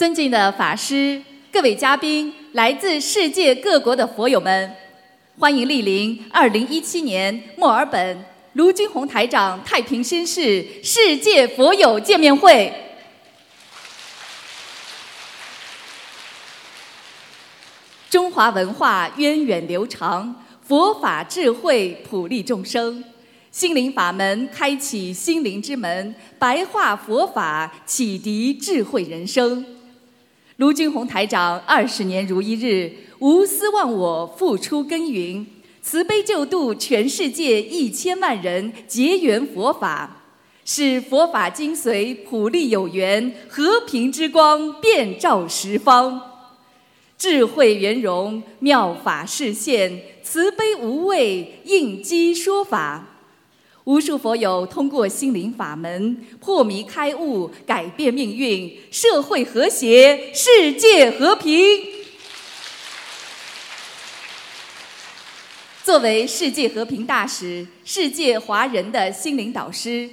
尊敬的法师、各位嘉宾、来自世界各国的佛友们，欢迎莅临二零一七年墨尔本卢军宏台长太平绅士世界佛友见面会。中华文化源远流长，佛法智慧普利众生。心灵法门开启心灵之门，白话佛法启迪智慧人生。卢俊宏台长二十年如一日，无私忘我，付出耕耘，慈悲救度全世界一千万人，结缘佛法，使佛法精髓普利有缘，和平之光遍照十方，智慧圆融，妙法示现，慈悲无畏，应机说法。无数佛友通过心灵法门破迷开悟，改变命运，社会和谐，世界和平。作为世界和平大使、世界华人的心灵导师，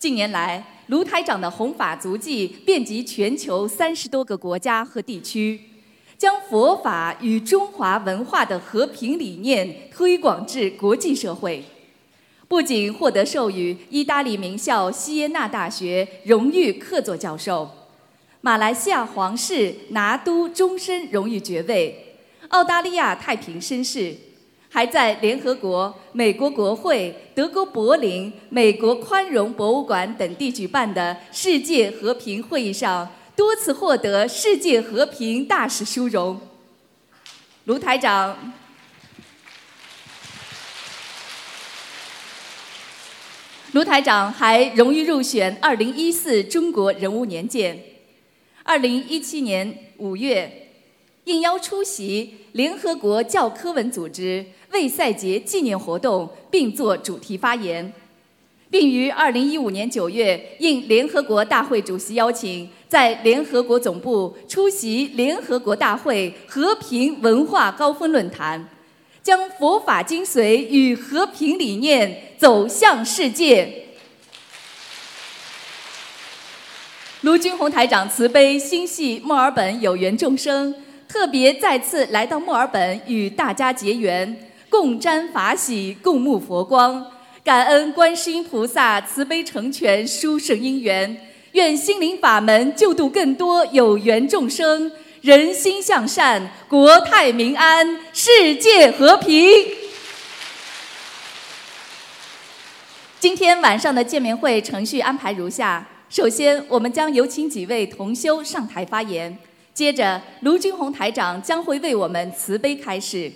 近年来卢台长的弘法足迹遍及全球三十多个国家和地区，将佛法与中华文化的和平理念推广至国际社会。不仅获得授予意大利名校锡耶纳大学荣誉客座教授，马来西亚皇室拿督终身荣誉爵位，澳大利亚太平绅士，还在联合国、美国国会、德国柏林、美国宽容博物馆等地举办的世界和平会议上多次获得世界和平大使殊荣。卢台长。卢台长还荣誉入选二零一四中国人物年鉴。二零一七年五月，应邀出席联合国教科文组织为赛节纪念活动，并作主题发言，并于二零一五年九月应联合国大会主席邀请，在联合国总部出席联合国大会和平文化高峰论坛。将佛法精髓与和平理念走向世界。卢军宏台长慈悲心系墨尔本有缘众生，特别再次来到墨尔本与大家结缘，共沾法喜，共沐佛光。感恩观世音菩萨慈悲成全殊胜因缘，愿心灵法门救度更多有缘众生。人心向善，国泰民安，世界和平。今天晚上的见面会程序安排如下：首先，我们将有请几位同修上台发言；接着，卢军宏台长将会为我们慈悲开示；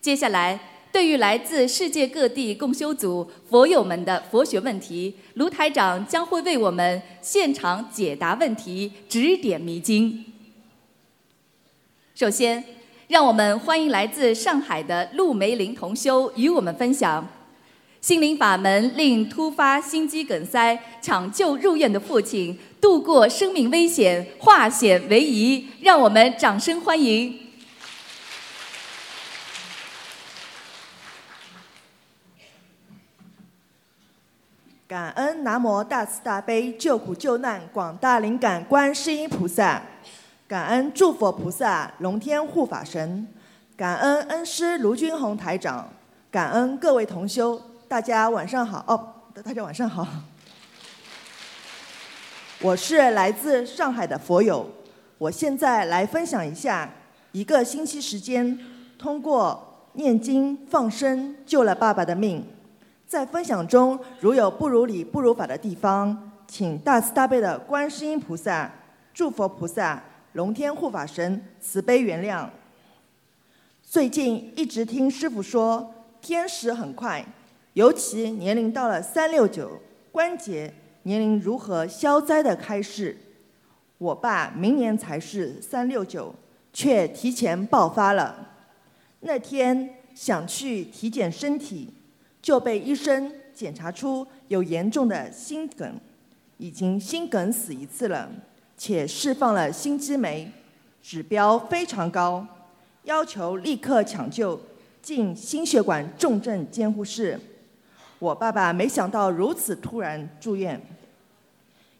接下来，对于来自世界各地共修组佛友们的佛学问题，卢台长将会为我们现场解答问题，指点迷津。首先，让我们欢迎来自上海的陆梅林同修与我们分享心灵法门，令突发心肌梗塞抢救入院的父亲度过生命危险，化险为夷。让我们掌声欢迎！感恩南无大慈大悲救苦救难广大灵感观世音菩萨。感恩诸佛菩萨、龙天护法神，感恩恩师卢军宏台长，感恩各位同修，大家晚上好哦，大家晚上好。我是来自上海的佛友，我现在来分享一下一个星期时间，通过念经放生救了爸爸的命。在分享中如有不如理、不如法的地方，请大慈大悲的观世音菩萨、诸佛菩萨。龙天护法神慈悲原谅。最近一直听师傅说，天时很快，尤其年龄到了三六九，关节年龄如何消灾的开示。我爸明年才是三六九，却提前爆发了。那天想去体检身体，就被医生检查出有严重的心梗，已经心梗死一次了。且释放了心肌酶，指标非常高，要求立刻抢救进心血管重症监护室。我爸爸没想到如此突然住院，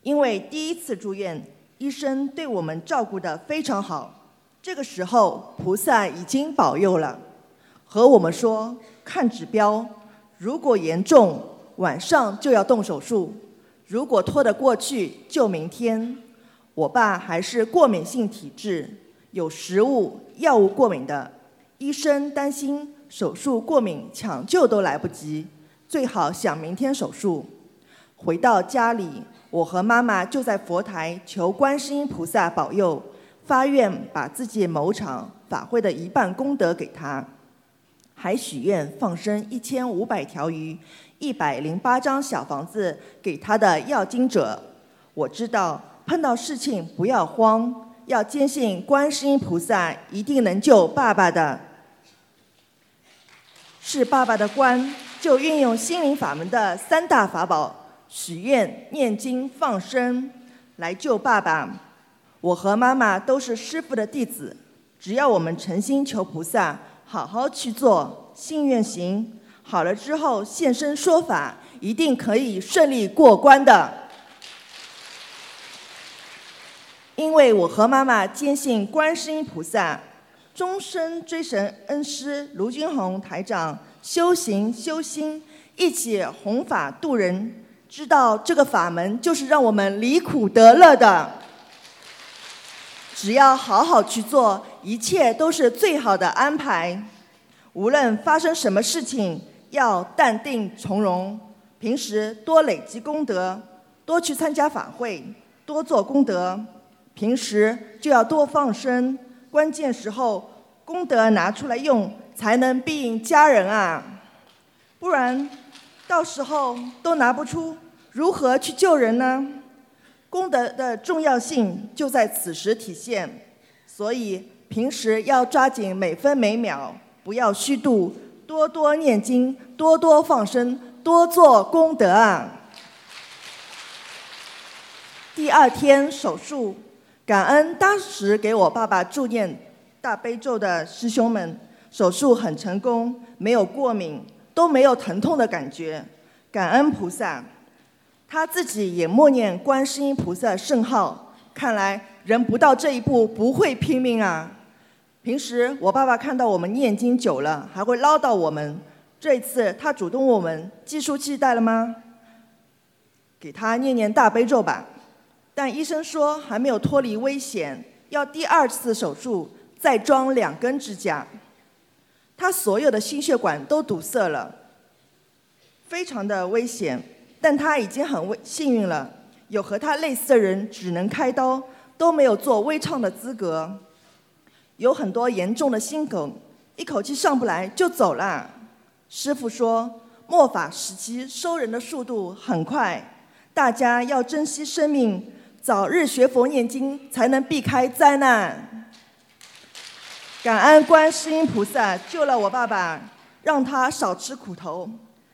因为第一次住院医生对我们照顾得非常好。这个时候，菩萨已经保佑了，和我们说看指标，如果严重，晚上就要动手术；如果拖得过去，就明天。我爸还是过敏性体质，有食物、药物过敏的，医生担心手术过敏，抢救都来不及，最好想明天手术。回到家里，我和妈妈就在佛台求观世音菩萨保佑。发愿把自己某场法会的一半功德给他，还许愿放生一千五百条鱼、一百零八张小房子给他的要经者。我知道碰到事情不要慌，要坚信观世音菩萨一定能救爸爸的。是爸爸的关，就运用心灵法门的三大法宝：许愿、念经、放生，来救爸爸。我和妈妈都是师父的弟子，只要我们诚心求菩萨，好好去做，信愿行，好了之后现身说法，一定可以顺利过关的。因为我和妈妈坚信观世音菩萨，终身追神恩师卢军宏台长修行修心，一起弘法度人，知道这个法门就是让我们离苦得乐的。只要好好去做，一切都是最好的安排。无论发生什么事情，要淡定从容。平时多累积功德，多去参加法会，多做功德。平时就要多放生，关键时候功德拿出来用，才能庇荫家人啊！不然，到时候都拿不出，如何去救人呢？功德的重要性就在此时体现，所以平时要抓紧每分每秒，不要虚度，多多念经，多多放生，多做功德啊！第二天手术，感恩当时给我爸爸助念大悲咒的师兄们，手术很成功，没有过敏，都没有疼痛的感觉，感恩菩萨。他自己也默念观世音菩萨圣号，看来人不到这一步不会拼命啊。平时我爸爸看到我们念经久了，还会唠叨我们。这一次他主动问我们计数器带了吗？给他念念大悲咒吧。但医生说还没有脱离危险，要第二次手术再装两根支架。他所有的心血管都堵塞了，非常的危险。但他已经很危幸运了，有和他类似的人只能开刀，都没有做微创的资格。有很多严重的心梗，一口气上不来就走了。师傅说，末法时期收人的速度很快，大家要珍惜生命，早日学佛念经，才能避开灾难。感恩观世音菩萨救了我爸爸，让他少吃苦头。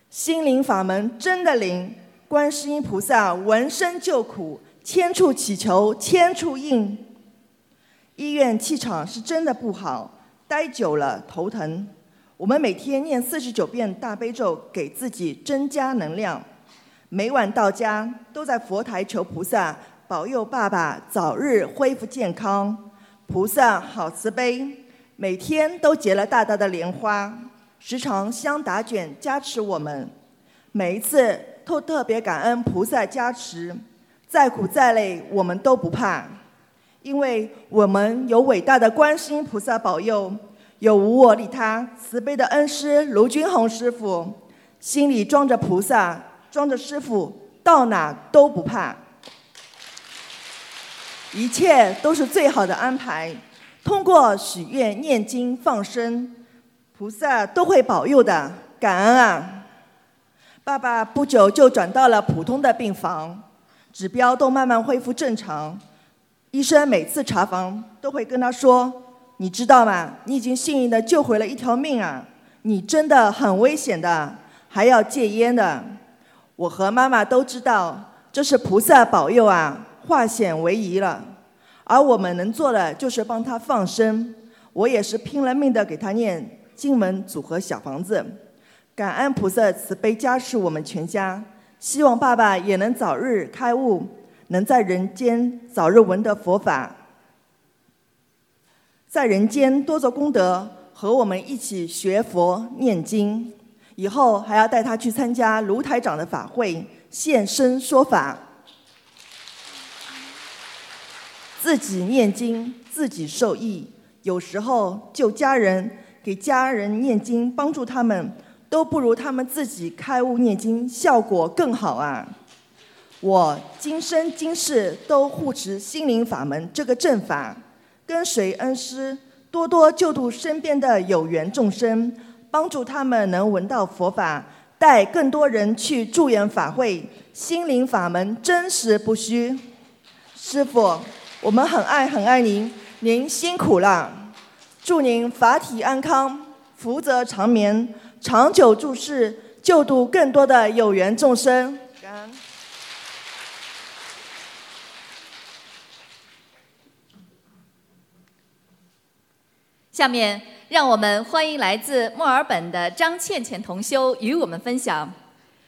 心灵法门真的灵。观世音菩萨闻声救苦，千处祈求千处应。医院气场是真的不好，待久了头疼。我们每天念四十九遍大悲咒，给自己增加能量。每晚到家都在佛台求菩萨保佑爸爸早日恢复健康。菩萨好慈悲，每天都结了大大的莲花，时常香打卷加持我们。每一次。都特别感恩菩萨加持，再苦再累我们都不怕，因为我们有伟大的观世音菩萨保佑，有无我利他慈悲的恩师卢军宏师傅，心里装着菩萨，装着师傅，到哪都不怕，一切都是最好的安排。通过许愿、念经、放生，菩萨都会保佑的，感恩啊！爸爸不久就转到了普通的病房，指标都慢慢恢复正常。医生每次查房都会跟他说：“你知道吗？你已经幸运的救回了一条命啊！你真的很危险的，还要戒烟的。”我和妈妈都知道，这是菩萨保佑啊，化险为夷了。而我们能做的就是帮他放生。我也是拼了命的给他念经文组合小房子。感恩菩萨慈悲加持我们全家，希望爸爸也能早日开悟，能在人间早日闻得佛法，在人间多做功德，和我们一起学佛念经。以后还要带他去参加卢台长的法会，现身说法，自己念经，自己受益。有时候救家人，给家人念经，帮助他们，都不如他们自己开悟念经效果更好啊！我今生今世都护持心灵法门这个正法，跟随恩师，多多救度身边的有缘众生，帮助他们能闻到佛法，带更多人去助缘法会。心灵法门真实不虚，师傅，我们很爱很爱您。您辛苦了，祝您法体安康，福泽长眠，长久住世，救度更多的有缘众生。下面，让我们欢迎来自墨尔本的张倩倩同修与我们分享：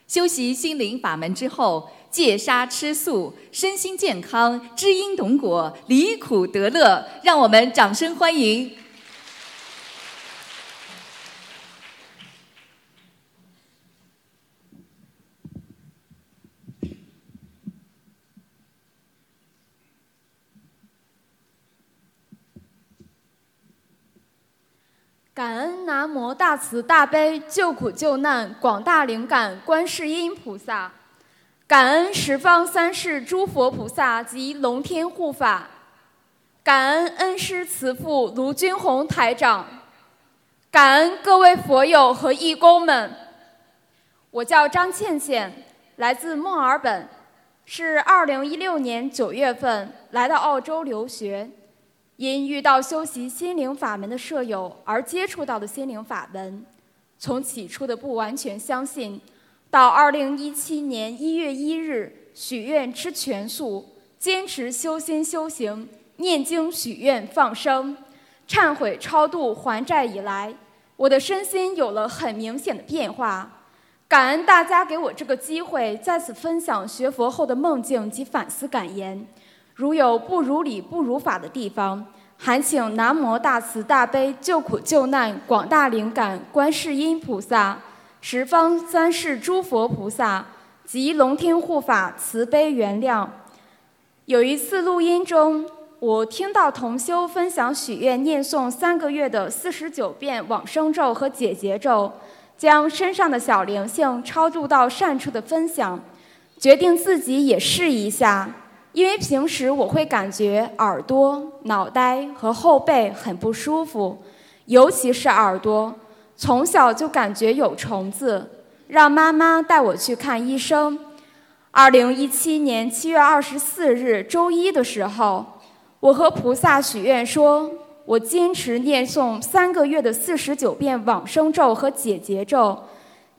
修习心灵法门之后。戒杀吃素，身心健康，知因懂果，离苦得乐。让我们掌声欢迎！感恩南无大慈大悲救苦救难广大灵感观世音菩萨。感恩十方三世诸佛菩萨及龙天护法，感恩恩师慈父卢军宏台长，感恩各位佛友和义工们。我叫张倩倩，来自墨尔本，是2016年9月份来到澳洲留学，因遇到修习心灵法门的舍友而接触到的心灵法门，从起初的不完全相信。到二零一七年一月一日许愿吃全素，坚持修心修行、念经许愿放生、忏悔超度还债以来，我的身心有了很明显的变化。感恩大家给我这个机会，在此分享学佛后的梦境及反思感言。如有不如理、不如法的地方，还请南无大慈大悲救苦救难广大灵感观世音菩萨。十方三世诸佛菩萨及龙天护法慈悲原谅。有一次录音中，我听到同修分享许愿念诵三个月的四十九遍往生咒和解结咒，将身上的小灵性超度到善处的分享，决定自己也试一下。因为平时我会感觉耳朵、脑袋和后背很不舒服，尤其是耳朵。从小就感觉有虫子，让妈妈带我去看医生。二零一七年七月二十四日周一的时候，我和菩萨许愿说，我坚持念诵三个月的四十九遍往生咒和解结咒，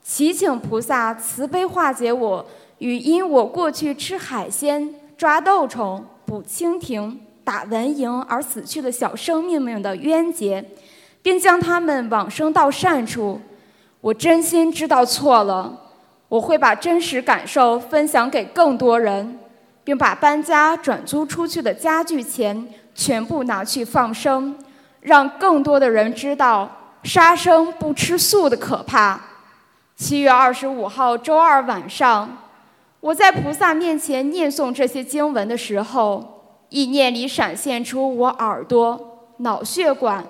祈请菩萨慈悲化解我与因我过去吃海鲜、抓豆虫、捕蜻蜓、打蚊蝇而死去的小生命们的冤结。并将他们往生到善处。我真心知道错了，我会把真实感受分享给更多人，并把搬家转租出去的家具钱全部拿去放生，让更多的人知道杀生不吃素的可怕。七月二十五号周二晚上，我在菩萨面前念诵这些经文的时候，意念里闪现出我耳朵、脑血管。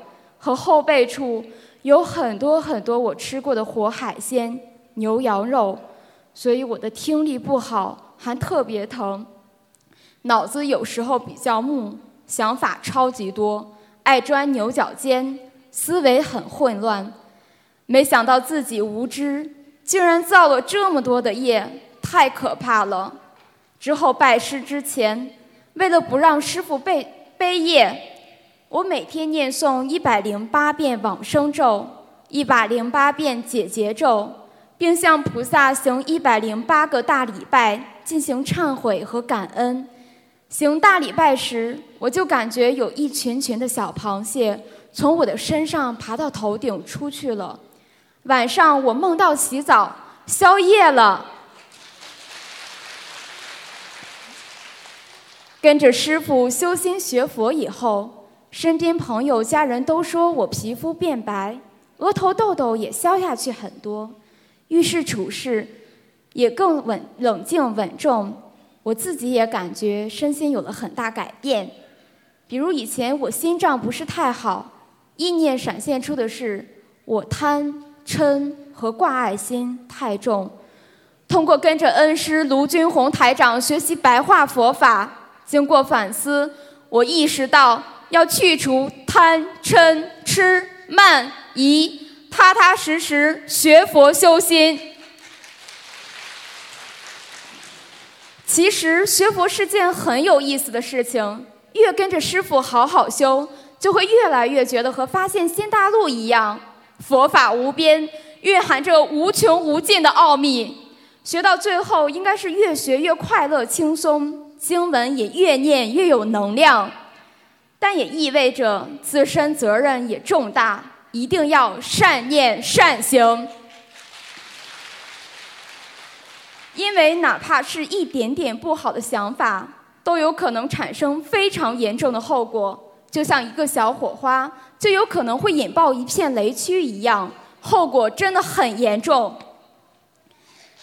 和后背处有很多很多我吃过的活海鲜、牛羊肉，所以我的听力不好，还特别疼。脑子有时候比较木，想法超级多，爱钻牛角尖，思维很混乱。没想到自己无知，竟然造了这么多的业，太可怕了。之后拜师之前，为了不让师傅背背业。我每天念诵一百零八遍往生咒，一百零八遍解结咒，并向菩萨行一百零八个大礼拜，进行忏悔和感恩。行大礼拜时，我就感觉有一群群的小螃蟹从我的身上爬到头顶出去了。晚上我梦到洗澡宵夜了。跟着师傅修心学佛以后，身边朋友、家人都说我皮肤变白，额头痘痘也消下去很多，遇事处事也更稳、冷静、稳重。我自己也感觉身心有了很大改变。比如以前我心脏不是太好，意念闪现出的是我贪嗔和挂爱心太重。通过跟着恩师卢军宏台长学习白话佛法，经过反思，我意识到要去除贪嗔痴慢疑，踏踏实实学佛修心。其实学佛是件很有意思的事情，越跟着师傅好好修，就会越来越觉得和发现新大陆一样，佛法无边，蕴含着无穷无尽的奥秘。学到最后，应该是越学越快乐轻松，经文也越念越有能量，但也意味着自身责任也重大，一定要善念善行。因为哪怕是一点点不好的想法，都有可能产生非常严重的后果，就像一个小火花，就有可能会引爆一片雷区一样，后果真的很严重。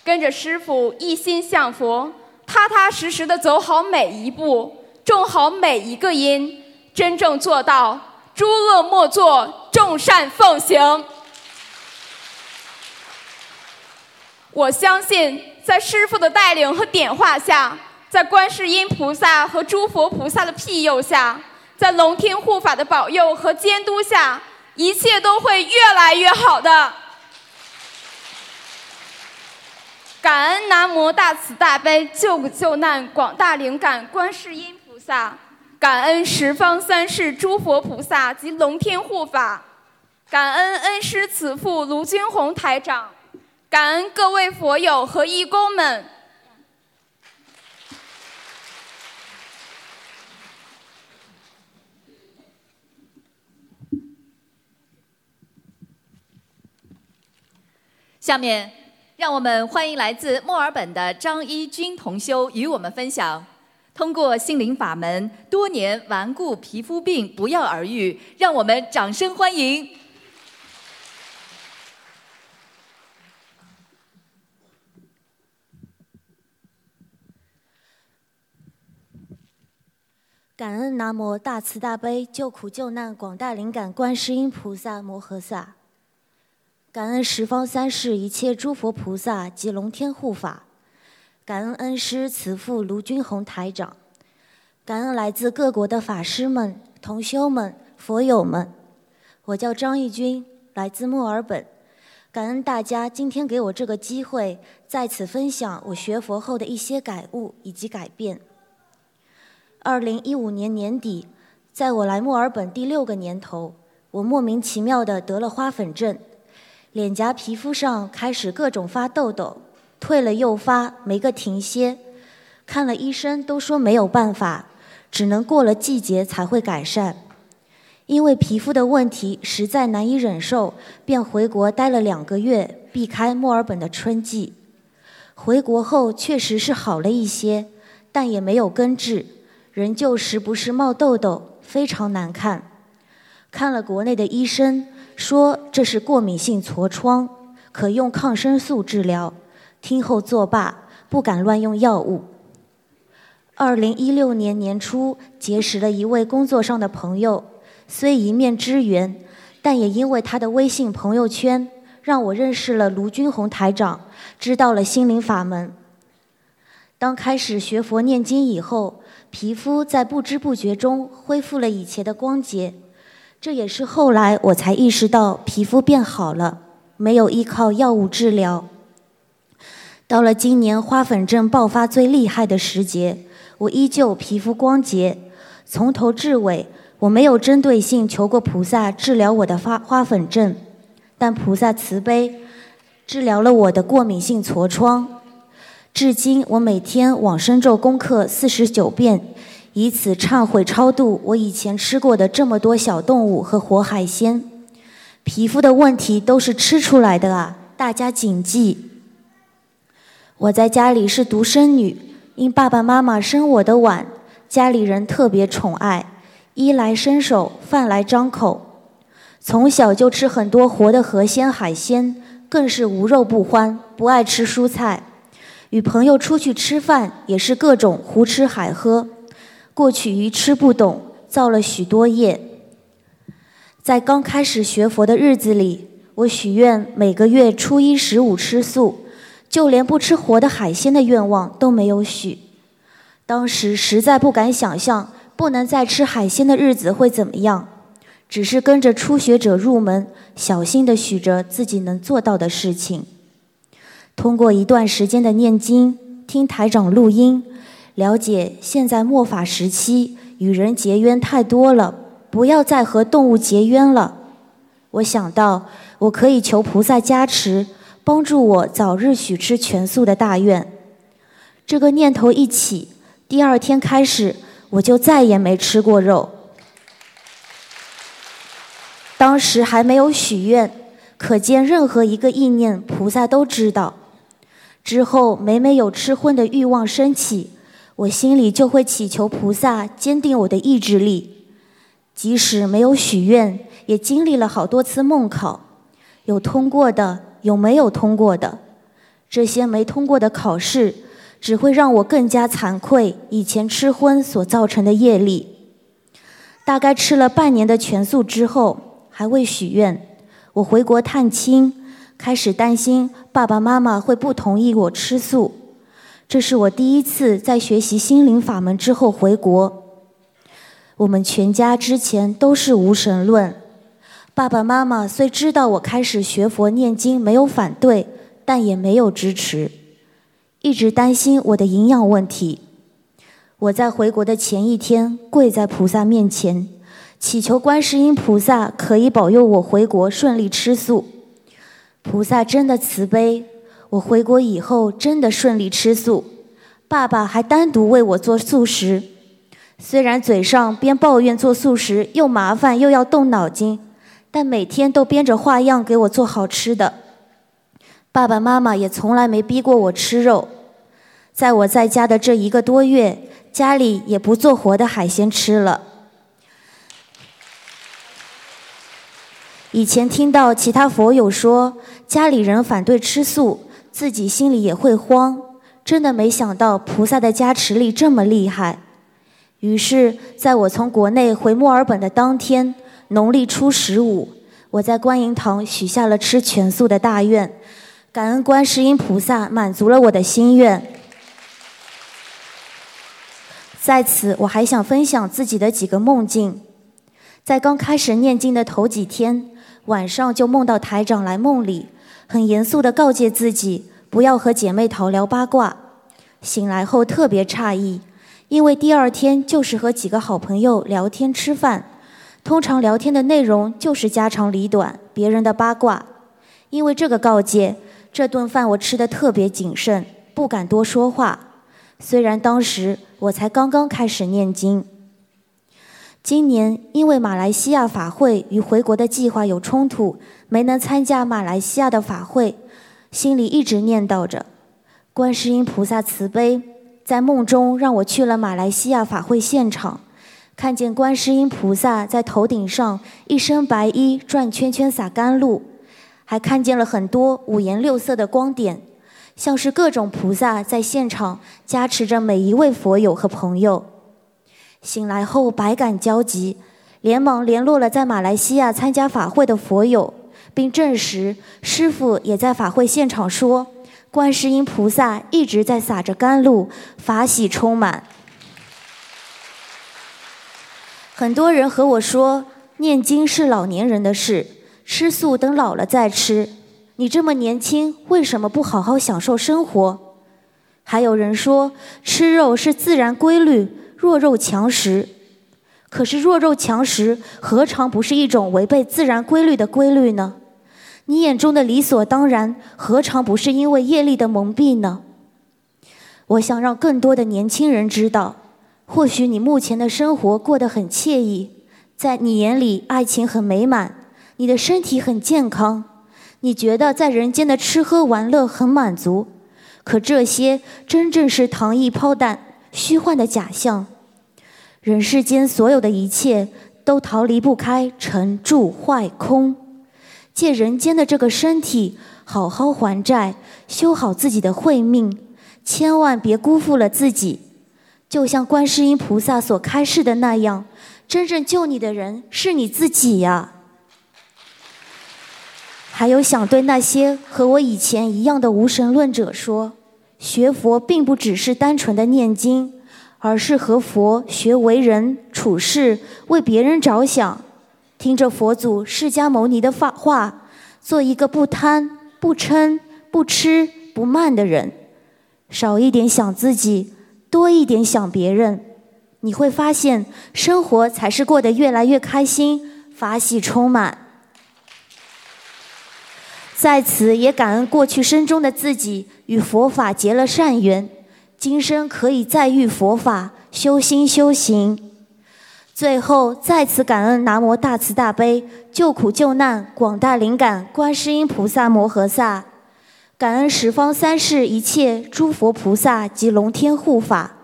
跟着师傅一心向佛，踏踏实实的走好每一步，种好每一个因，真正做到诸恶莫作，众善奉行。我相信，在师傅的带领和点化下，在观世音菩萨和诸佛菩萨的庇佑下，在龙天护法的保佑和监督下，一切都会越来越好的。感恩南无大慈大悲救苦救难广大灵感观世音菩萨，感恩十方三世诸佛菩萨及龙天护法，感恩恩师慈父卢军宏台长，感恩各位佛友和义工们。下面。让我们欢迎来自墨尔本的张一军同修与我们分享：通过心灵法门，多年顽固皮肤病不药而愈。让我们掌声欢迎！感恩南无大慈大悲救苦救难广大灵感观世音菩萨摩诃萨。感恩十方三世一切诸佛菩萨及龙天护法，感恩恩师慈父卢军宏台长，感恩来自各国的法师们、同修们、佛友们。我叫张义军，来自墨尔本。感恩大家今天给我这个机会，在此分享我学佛后的一些感悟以及改变。二零一五年年底，在我来墨尔本第六个年头，我莫名其妙的得了花粉症。脸颊皮肤上开始各种发痘痘，退了又发，没个停歇。看了医生都说没有办法，只能过了季节才会改善。因为皮肤的问题实在难以忍受，便回国待了两个月，避开墨尔本的春季。回国后确实是好了一些，但也没有根治，仍旧时不时冒痘痘，非常难看。看了国内的医生。说这是过敏性痤疮，可用抗生素治疗。听后作罢，不敢乱用药物。二零一六年年初结识了一位工作上的朋友，虽一面之缘，但也因为他的微信朋友圈，让我认识了卢军红台长，知道了心灵法门。当开始学佛念经以后，皮肤在不知不觉中恢复了以前的光洁。这也是后来我才意识到皮肤变好了，没有依靠药物治疗。到了今年花粉症爆发最厉害的时节，我依旧皮肤光洁。从头至尾，我没有针对性求过菩萨治疗我的花花粉症，但菩萨慈悲，治疗了我的过敏性痤疮。至今，我每天往生咒功课四十九遍。以此忏悔超度我以前吃过的这么多小动物和活海鲜，皮肤的问题都是吃出来的啊！大家谨记。我在家里是独生女，因爸爸妈妈生我的晚，家里人特别宠爱，衣来伸手，饭来张口，从小就吃很多活的河鲜海鲜，更是无肉不欢，不爱吃蔬菜。与朋友出去吃饭也是各种胡吃海喝，过去愚痴不懂，造了许多业。在刚开始学佛的日子里，我许愿每个月初一十五吃素，就连不吃活的海鲜的愿望都没有许。当时实在不敢想象不能再吃海鲜的日子会怎么样，只是跟着初学者入门，小心的许着自己能做到的事情。通过一段时间的念经，听台长录音，了解现在末法时期与人结冤太多了，不要再和动物结冤了。我想到我可以求菩萨加持，帮助我早日许吃全素的大愿。这个念头一起，第二天开始我就再也没吃过肉。当时还没有许愿，可见任何一个意念，菩萨都知道。之后，每每有吃荤的欲望升起，我心里就会祈求菩萨坚定我的意志力。即使没有许愿，也经历了好多次梦考，有通过的，有没有通过的。这些没通过的考试，只会让我更加惭愧以前吃荤所造成的业力。大概吃了半年的全素之后，还未许愿，我回国探亲。开始担心爸爸妈妈会不同意我吃素，这是我第一次在学习心灵法门之后回国。我们全家之前都是无神论，爸爸妈妈虽知道我开始学佛念经没有反对，但也没有支持，一直担心我的营养问题。我在回国的前一天跪在菩萨面前，祈求观世音菩萨可以保佑我回国顺利吃素。菩萨真的慈悲，我回国以后真的顺利吃素，爸爸还单独为我做素食。虽然嘴上边抱怨做素食又麻烦又要动脑筋，但每天都编着花样给我做好吃的。爸爸妈妈也从来没逼过我吃肉。在我在家的这一个多月，家里也不做活的海鲜吃了。以前听到其他佛友说家里人反对吃素，自己心里也会慌。真的没想到菩萨的加持力这么厉害。于是，在我从国内回墨尔本的当天，农历初十五，我在观音堂许下了吃全素的大愿，感恩观世音菩萨满足了我的心愿。在此，我还想分享自己的几个梦境。在刚开始念经的头几天。晚上就梦到台长来梦里，很严肃地告诫自己不要和姐妹淘聊八卦。醒来后特别诧异，因为第二天就是和几个好朋友聊天吃饭，通常聊天的内容就是家长里短、别人的八卦。因为这个告诫，这顿饭我吃的特别谨慎，不敢多说话。虽然当时我才刚刚开始念经。今年因为马来西亚法会与回国的计划有冲突，没能参加马来西亚的法会，心里一直念叨着，观世音菩萨慈悲，在梦中让我去了马来西亚法会现场，看见观世音菩萨在头顶上一身白衣转圈圈洒甘露，还看见了很多五颜六色的光点，像是各种菩萨在现场加持着每一位佛友和朋友。醒来后百感交集，连忙联络了在马来西亚参加法会的佛友，并证实师傅也在法会现场说，观世音菩萨一直在洒着甘露，法喜充满。很多人和我说，念经是老年人的事，吃素等老了再吃。你这么年轻，为什么不好好享受生活？还有人说，吃肉是自然规律。弱肉强食，可是弱肉强食何尝不是一种违背自然规律的规律呢？你眼中的理所当然，何尝不是因为业力的蒙蔽呢？我想让更多的年轻人知道，或许你目前的生活过得很惬意，在你眼里爱情很美满，你的身体很健康，你觉得在人间的吃喝玩乐很满足，可这些真正是糖衣炮弹、虚幻的假象。人世间所有的一切都逃离不开成住坏空。借人间的这个身体，好好还债，修好自己的慧命，千万别辜负了自己。就像观世音菩萨所开示的那样，真正救你的人是你自己呀。还有想对那些和我以前一样的无神论者说：学佛并不只是单纯的念经，而是和佛学为人处事，为别人着想。听着佛祖释迦牟尼的法话，做一个不贪、不嗔、不吃、不慢的人，少一点想自己，多一点想别人，你会发现生活才是过得越来越开心、法喜充满。在此也感恩过去生中的自己与佛法结了善缘，今生可以再遇佛法，修心修行。最后，再次感恩南无大慈大悲救苦救难广大灵感观世音菩萨摩诃萨，感恩十方三世一切诸佛菩萨及龙天护法，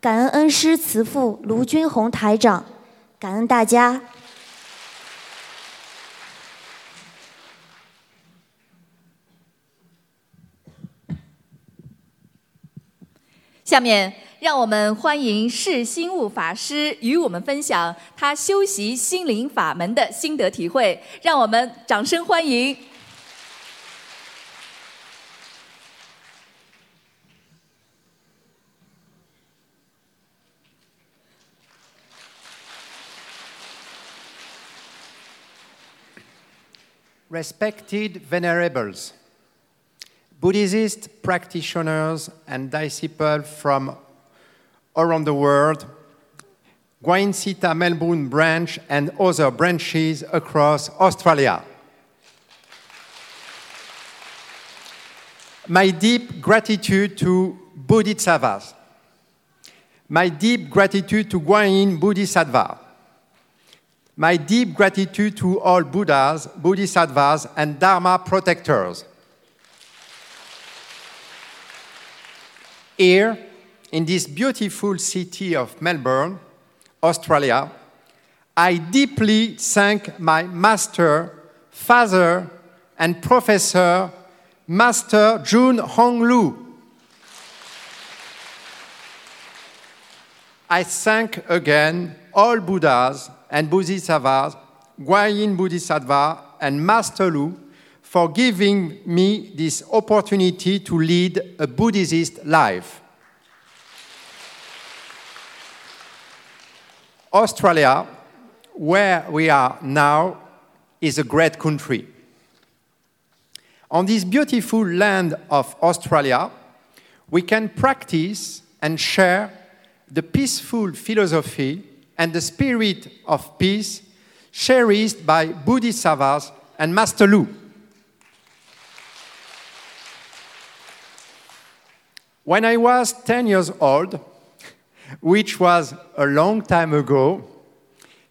感恩恩师慈父卢军宏台长，感恩大家。下面。让我们欢迎释心悟法师与我们分享他修习心灵法门的心得体会。让我们掌声欢迎。Respected venerables, Buddhist practitioners and disciples from around the world, Guainsita Melbourne branch and other branches across Australia. My deep gratitude to Bodhisattvas. My deep gratitude to Guanyin Bodhisattva. My deep gratitude to all Buddhas, Bodhisattvas, and Dharma protectors. Here, in this beautiful city of Melbourne, Australia, I deeply thank my master, father, and professor, Master Jun Hong Lu. I thank again all Buddhas and Bodhisattvas, Guanyin Bodhisattva, and Master Lu for giving me this opportunity to lead a Buddhist life. Australia, where we are now, is a great country. On this beautiful land of Australia, we can practice and share the peaceful philosophy and the spirit of peace cherished by Bodhisattvas and Master Lu. When I was 10 years old, which was a long time ago,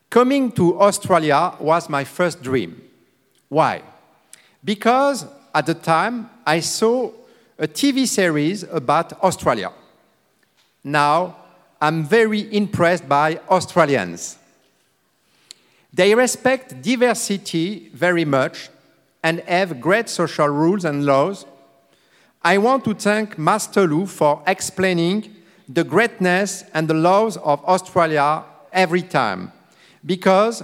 coming to Australia was my first dream. Why? Because at the time I saw a TV series about Australia. Now I'm very impressed by Australians. They respect diversity very much and have great social rules and laws. I want to thank Master Lu for explaining the greatness and the laws of Australia every time because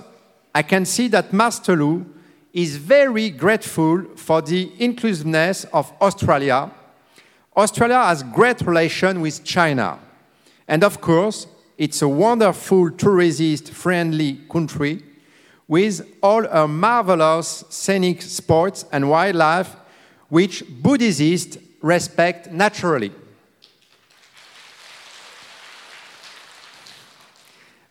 I can see that Master Lu is very grateful for the inclusiveness of Australia. Australia has great relation with China. And of course, it's a wonderful tourist friendly country with all our marvelous scenic sports and wildlife which Buddhists respect naturally.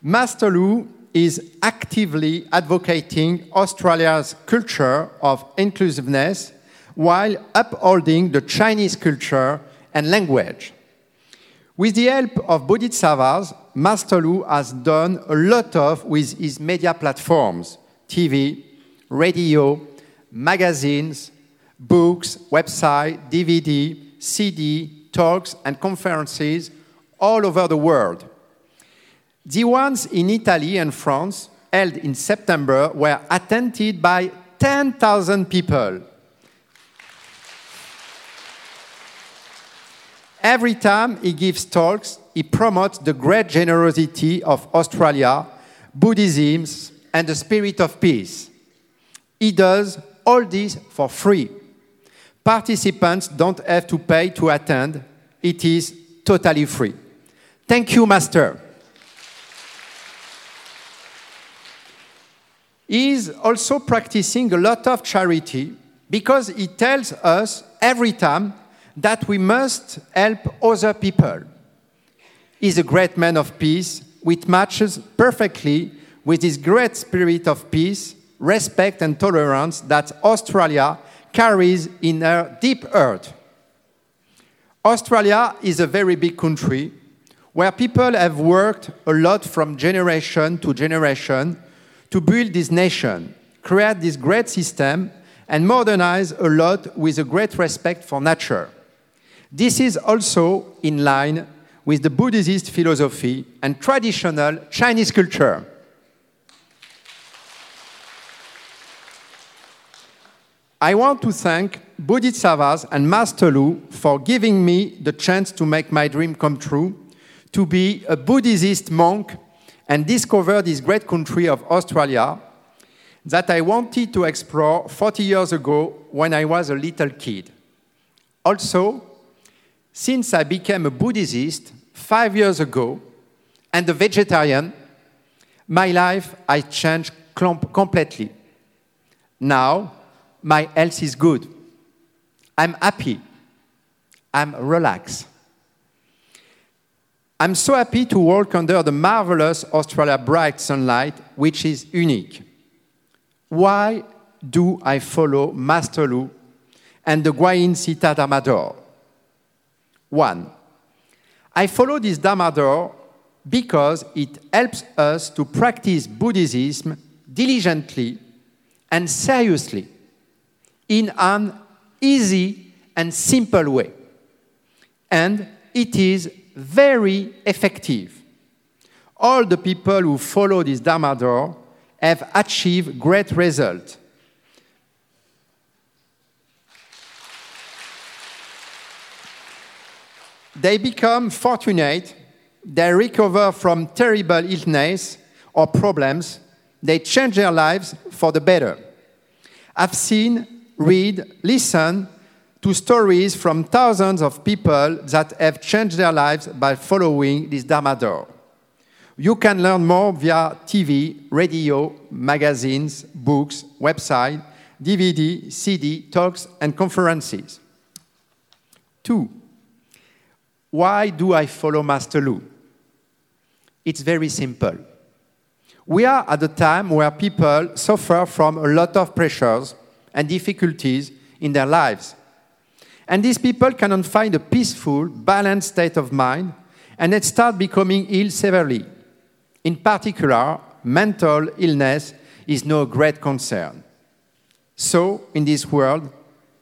Master Lu is actively advocating Australia's culture of inclusiveness while upholding the Chinese culture and language. With the help of Bodhisattvas, Master Lu has done a lot of with his media platforms TV, radio, magazines, books, website, DVD, CD, talks, and conferences all over the world. The ones in Italy and France, held in September, were attended by 10,000 people. Every time he gives talks, he promotes the great generosity of Australia, Buddhism, and the spirit of peace. He does all this for free. Participants don't have to pay to attend, it is totally free. Thank you, Master. He is also practicing a lot of charity because he tells us every time that we must help other people. He's a great man of peace, which matches perfectly with his great spirit of peace, respect, and tolerance that Australia carries in her deep earth. Australia is a very big country where people have worked a lot from generation to generation to build this nation, create this great system, and modernize a lot with a great respect for nature. This is also in line with the Buddhist philosophy and traditional Chinese culture. I want to thank Bodhisattvas and Master Lu for giving me the chance to make my dream come true, to be a Buddhist monk and discover this great country of Australia that I wanted to explore 40 years ago when I was a little kid. Also, since I became a Buddhist five years ago and a vegetarian, my life has changed completely. Now, my health is good. I'm happy. I'm relaxed. I'm so happy to walk under the marvelous Australia bright sunlight, which is unique. Why do I follow Master Lu and the Guayin Sita Dharmador? One, I follow this Dharmador because it helps us to practice Buddhism diligently and seriously in an easy and simple way. And it is very effective. All the people who follow this Dharmador have achieved great results. They become fortunate, they recover from terrible illness or problems, they change their lives for the better. I've seen, read, listen to stories from thousands of people that have changed their lives by following this Dharmador. You can learn more via TV, radio, magazines, books, website, DVD, CD, talks, and conferences. Two, why do I follow Master Lu? It's very simple. We are at a time where people suffer from a lot of pressures and difficulties in their lives. And these people cannot find a peaceful, balanced state of mind, and they start becoming ill severely. In particular, mental illness is no great concern. So, in this world,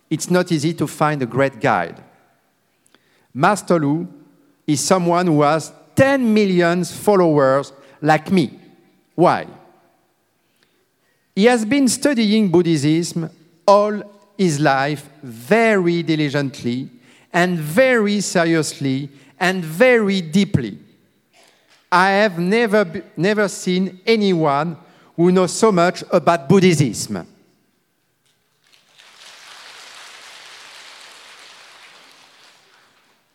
it's not easy to find a great guide. Master Lu is someone who has 10 million followers like me. Why? He has been studying Buddhism all his life very diligently and very seriously and very deeply. I have never, never seen anyone who knows so much about Buddhism.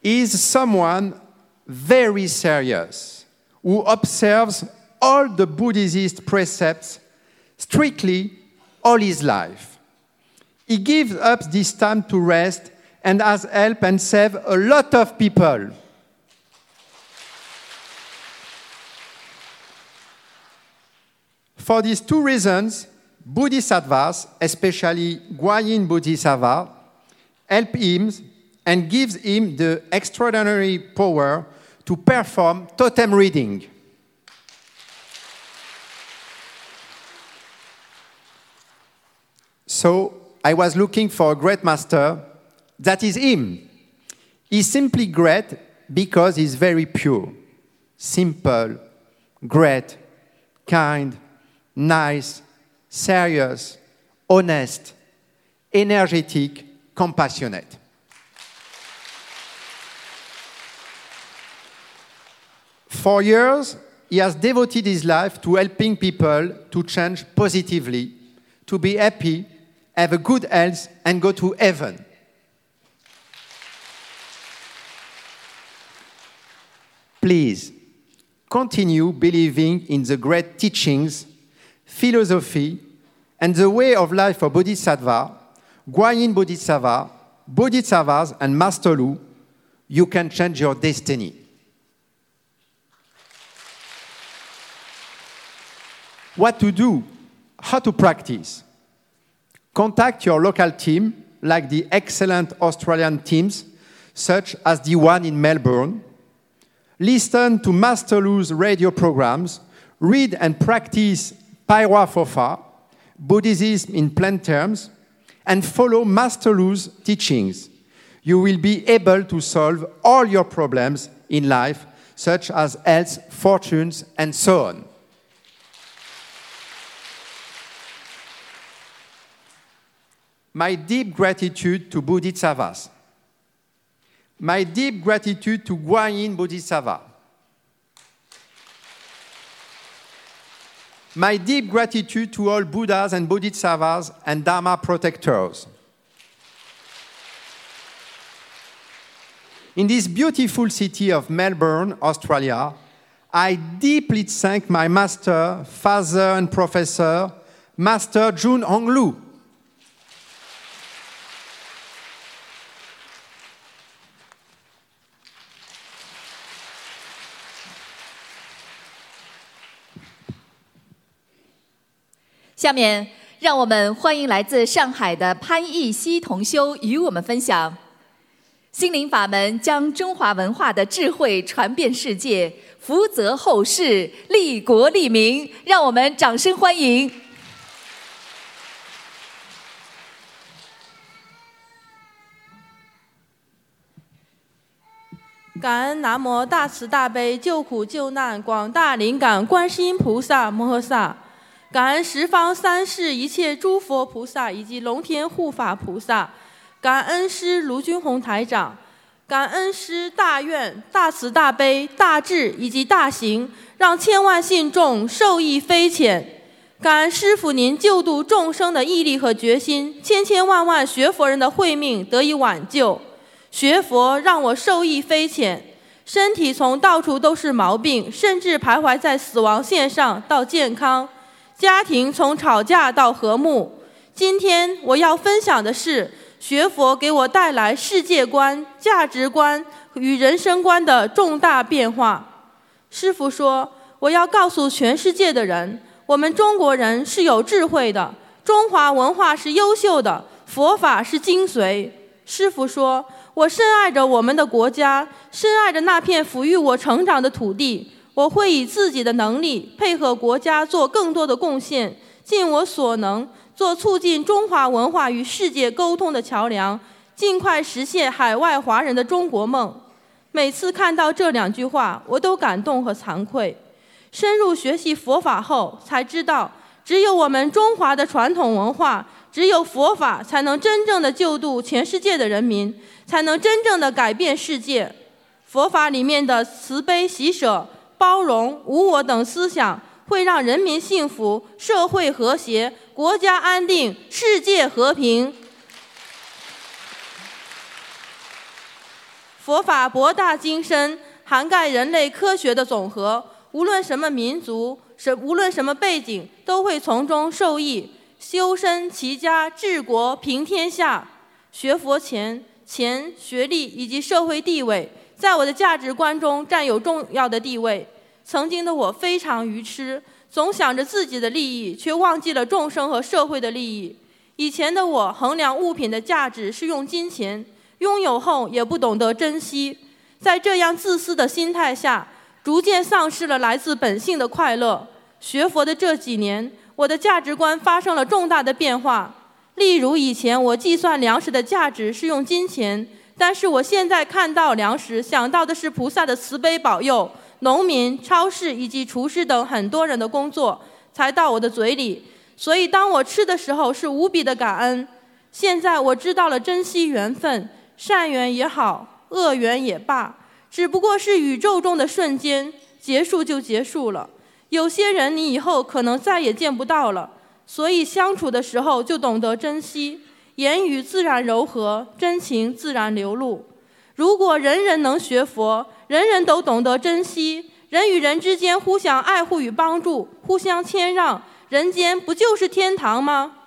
Is someone very serious who observes all the Buddhist precepts strictly all his life he gives up this time to rest and has helped and saved a lot of people. For these two reasons, Buddhist Bodhisattvas, especially Guanyin Bodhisattva, help him and gives him the extraordinary power to perform totem reading. So I was looking for a great master. That is him. He's simply great because he's very pure, simple, great, kind, nice, serious, honest, energetic, compassionate. For years, he has devoted his life to helping people to change positively, to be happy, have a good health, and go to heaven. Please continue believing in the great teachings, philosophy, and the way of life of Bodhisattva, Guanyin Bodhisattva, Bodhisattvas, and Master Lu. You can change your destiny. What to do? How to practice? Contact your local team, like the excellent Australian teams, such as the one in Melbourne. Listen to Master Lu's radio programs. Read and practice Paira Fofa, Buddhism in plain terms, and follow Master Lu's teachings. You will be able to solve all your problems in life, such as health, fortunes, and so on. My deep gratitude to Bodhisattvas. My deep gratitude to Guanyin Bodhisattva. My deep gratitude to all Buddhas and Bodhisattvas and Dharma protectors. In this beautiful city of Melbourne, Australia, I deeply thank my master, father, and professor, Master Jun Honglu. “下面，让我们欢迎来自上海的潘艺熙同修与我们分享。心灵法门将中华文化的智慧传遍世界，福泽后世，利国利民。让我们掌声欢迎！感恩南无大慈大悲救苦救难广大灵感观世音菩萨摩诃萨，感恩十方三世一切诸佛菩萨以及龙天护法菩萨，感恩师卢军宏台长，感恩师大愿大慈大悲大智以及大行，让千万信众受益匪浅。感恩师傅您救度众生的毅力和决心，千千万万学佛人的慧命得以挽救。学佛让我受益匪浅，身体从到处都是毛病，甚至徘徊在死亡线上到健康；家庭从吵架到和睦。今天我要分享的是学佛给我带来世界观、价值观与人生观的重大变化。师父说，我要告诉全世界的人，我们中国人是有智慧的，中华文化是优秀的，佛法是精髓。师父说。我深爱着我们的国家，深爱着那片抚育我成长的土地。我会以自己的能力配合国家做更多的贡献，尽我所能做促进中华文化与世界沟通的桥梁，尽快实现海外华人的中国梦。每次看到这两句话，我都感动和惭愧。深入学习佛法后，才知道，只有我们中华的传统文化，只有佛法，才能真正的救度全世界的人民。才能真正的改变世界。佛法里面的慈悲喜舍、包容、无我等思想，会让人民幸福、社会和谐、国家安定、世界和平。佛法博大精深，涵盖人类科学的总和，无论什么民族、什无论什么背景，都会从中受益。修身齐家治国平天下。学佛前。钱、学历以及社会地位，在我的价值观中占有重要的地位。曾经的我非常愚痴，总想着自己的利益，却忘记了众生和社会的利益。以前的我衡量物品的价值是用金钱，拥有后也不懂得珍惜。在这样自私的心态下，逐渐丧失了来自本性的快乐。学佛的这几年，我的价值观发生了重大的变化。例如，以前我计算粮食的价值是用金钱，但是我现在看到粮食，想到的是菩萨的慈悲保佑，农民、超市以及厨师等很多人的工作，才到我的嘴里。所以当我吃的时候，是无比的感恩。现在我知道了珍惜缘分，善缘也好，恶缘也罢，只不过是宇宙中的瞬间，结束就结束了。有些人你以后可能再也见不到了，所以相处的时候就懂得珍惜，言语自然柔和，真情自然流露。如果人人能学佛，人人都懂得珍惜，人与人之间互相爱护与帮助，互相谦让，人间不就是天堂吗？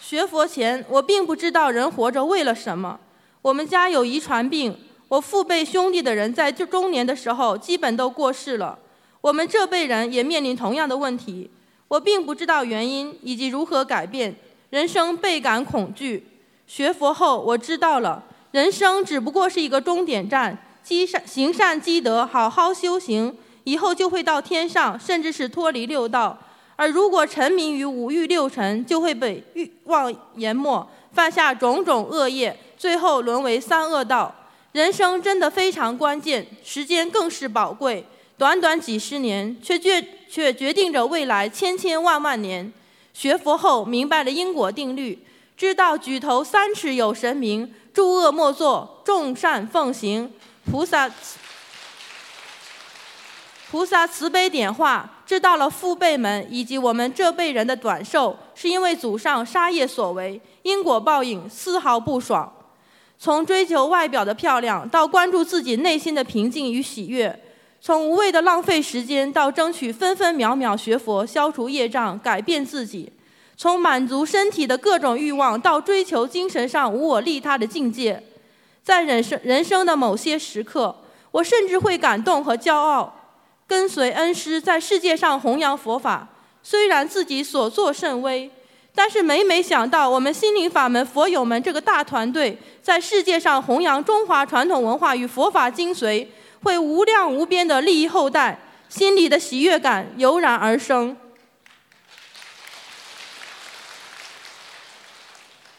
学佛前，我并不知道人活着为了什么。我们家有遗传病，我父辈兄弟的人在中年的时候基本都过世了，我们这辈人也面临同样的问题。我并不知道原因以及如何改变。人生倍感恐惧。学佛后，我知道了，人生只不过是一个终点站，积善行善积德，好好修行，以后就会到天上，甚至是脱离六道。而如果沉迷于五欲六尘，就会被欲望淹没，犯下种种恶业，最后沦为三恶道。人生真的非常关键，时间更是宝贵，短短几十年，却决却决定着未来千千万万年。学佛后明白了因果定律，知道举头三尺有神明，诸恶莫作，众善奉行。菩萨菩萨慈悲点化，知道了父辈们以及我们这辈人的短寿，是因为祖上杀业所为，因果报应丝毫不爽。从追求外表的漂亮，到关注自己内心的平静与喜悦。从无谓的浪费时间到争取分分秒秒学佛消除业障改变自己，从满足身体的各种欲望到追求精神上无我利他的境界，在人生人生的某些时刻，我甚至会感动和骄傲，跟随恩师在世界上弘扬佛法。虽然自己所作甚微，但是每每想到我们心灵法门佛友们这个大团队在世界上弘扬中华传统文化与佛法精髓。会无量无边的利益后代，心里的喜悦感油然而生。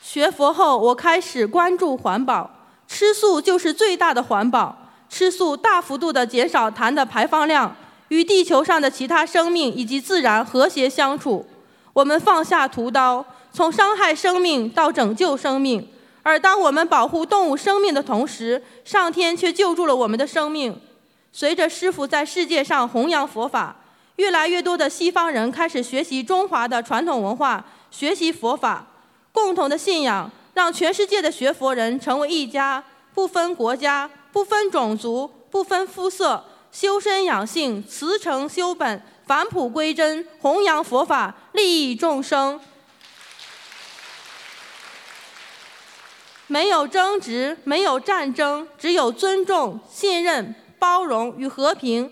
学佛后，我开始关注环保，吃素就是最大的环保。吃素大幅度的减少碳的排放量，与地球上的其他生命以及自然和谐相处。我们放下屠刀，从伤害生命到拯救生命。而当我们保护动物生命的同时，上天却救助了我们的生命。随着师父在世界上弘扬佛法，越来越多的西方人开始学习中华的传统文化，学习佛法。共同的信仰让全世界的学佛人成为一家，不分国家，不分种族，不分肤色，修身养性，慈诚修本，返璞归真，弘扬佛法，利益众生。没有争执，没有战争，只有尊重、信任、包容与和平。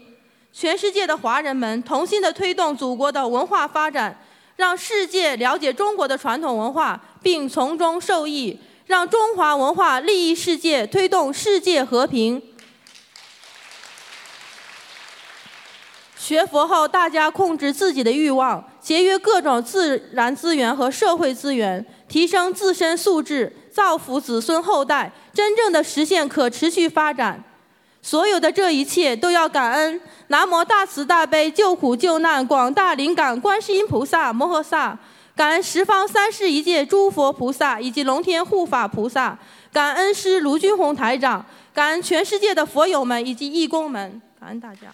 全世界的华人们同心的推动祖国的文化发展，让世界了解中国的传统文化，并从中受益，让中华文化利益世界，推动世界和平。学佛后，大家控制自己的欲望，节约各种自然资源和社会资源，提升自身素质。造福子孙后代，真正的实现可持续发展。所有的这一切都要感恩南无大慈大悲救苦救难广大灵感观世音菩萨摩诃萨，感恩十方三世一切诸佛菩萨以及龙天护法菩萨，感恩师卢军宏台长，感恩全世界的佛友们以及义工们，感恩大家。